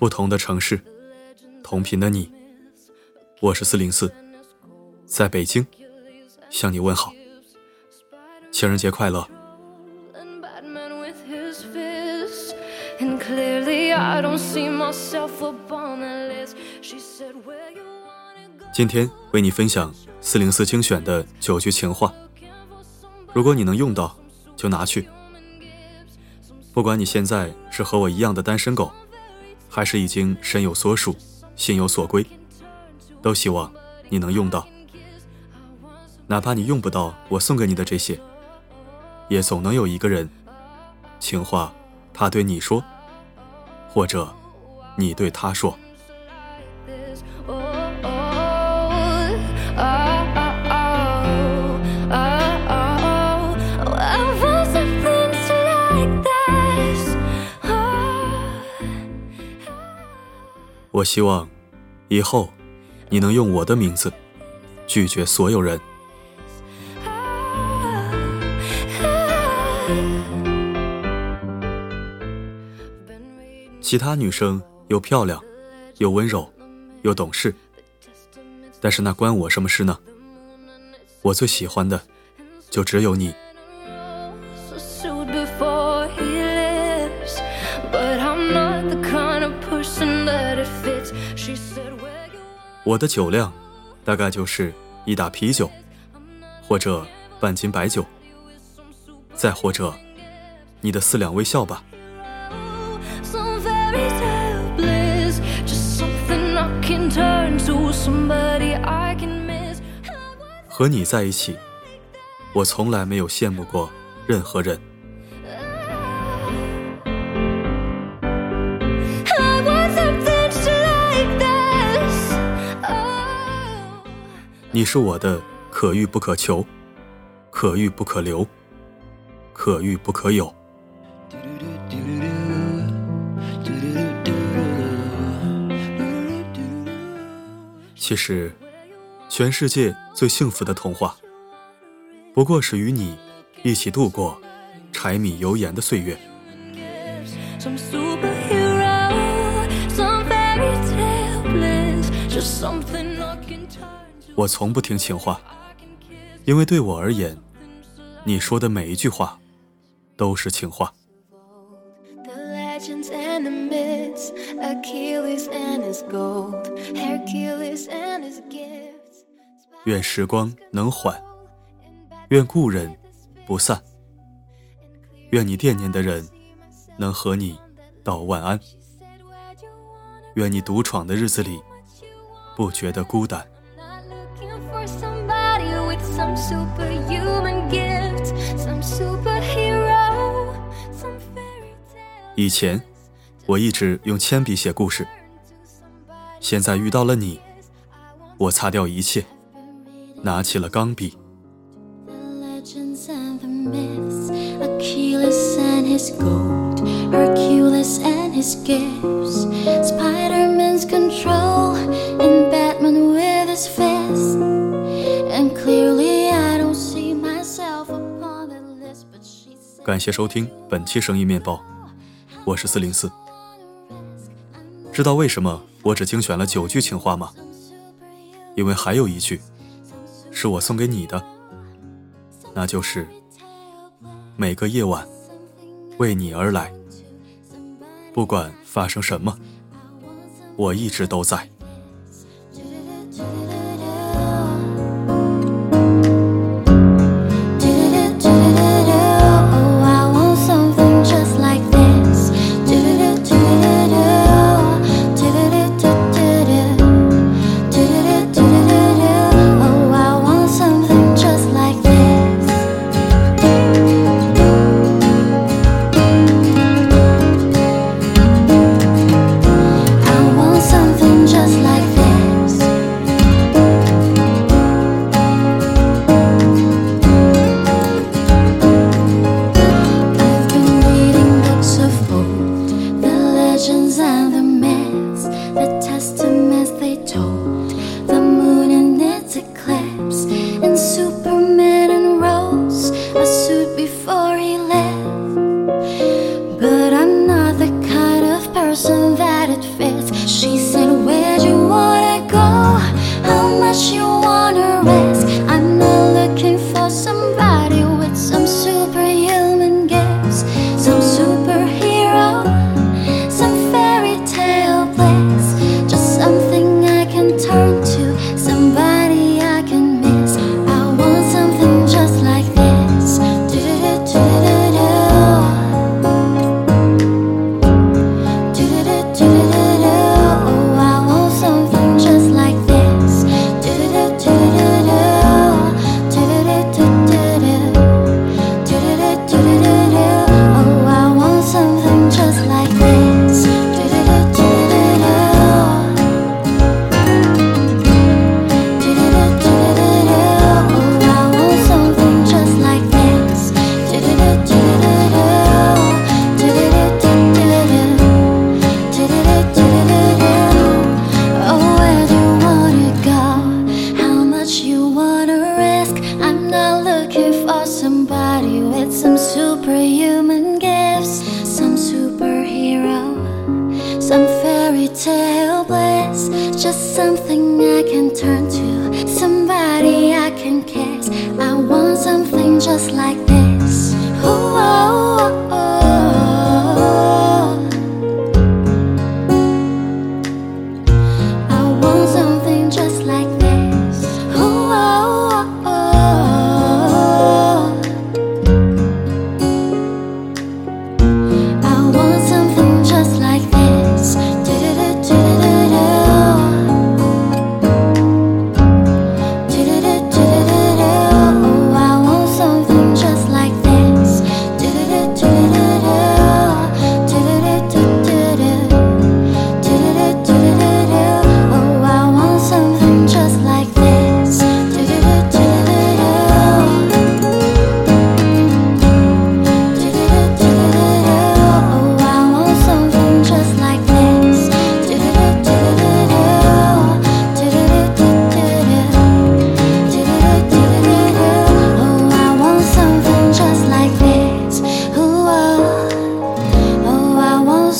不同的城市，同频的你，我是四零四，在北京。向你问好，情人节快乐。今天为你分享四零四精选的九句情话，如果你能用到，就拿去。不管你现在是和我一样的单身狗。还是已经身有所属，心有所归，都希望你能用到。哪怕你用不到我送给你的这些，也总能有一个人，情话他对你说，或者你对他说。我希望，以后你能用我的名字拒绝所有人。其他女生又漂亮，又温柔，又懂事，但是那关我什么事呢？我最喜欢的，就只有你。我的酒量，大概就是一打啤酒，或者半斤白酒，再或者你的四两微笑吧。和你在一起，我从来没有羡慕过任何人。你是我的可遇不可求，可遇不可留，可遇不可有。其实，全世界最幸福的童话，不过是与你一起度过柴米油盐的岁月。我从不听情话，因为对我而言，你说的每一句话都是情话。愿时光能缓，愿故人不散，愿你惦念的人能和你道晚安，愿你独闯的日子里不觉得孤单。以前，我一直用铅笔写故事。现在遇到了你，我擦掉一切，拿起了钢笔。感谢收听本期声音面包，我是四零四。知道为什么我只精选了九句情话吗？因为还有一句是我送给你的，那就是每个夜晚为你而来，不管发生什么，我一直都在。Just something I can turn to, somebody I can kiss. I want something just like.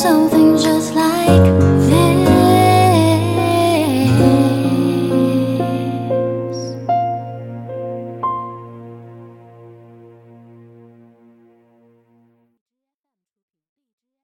something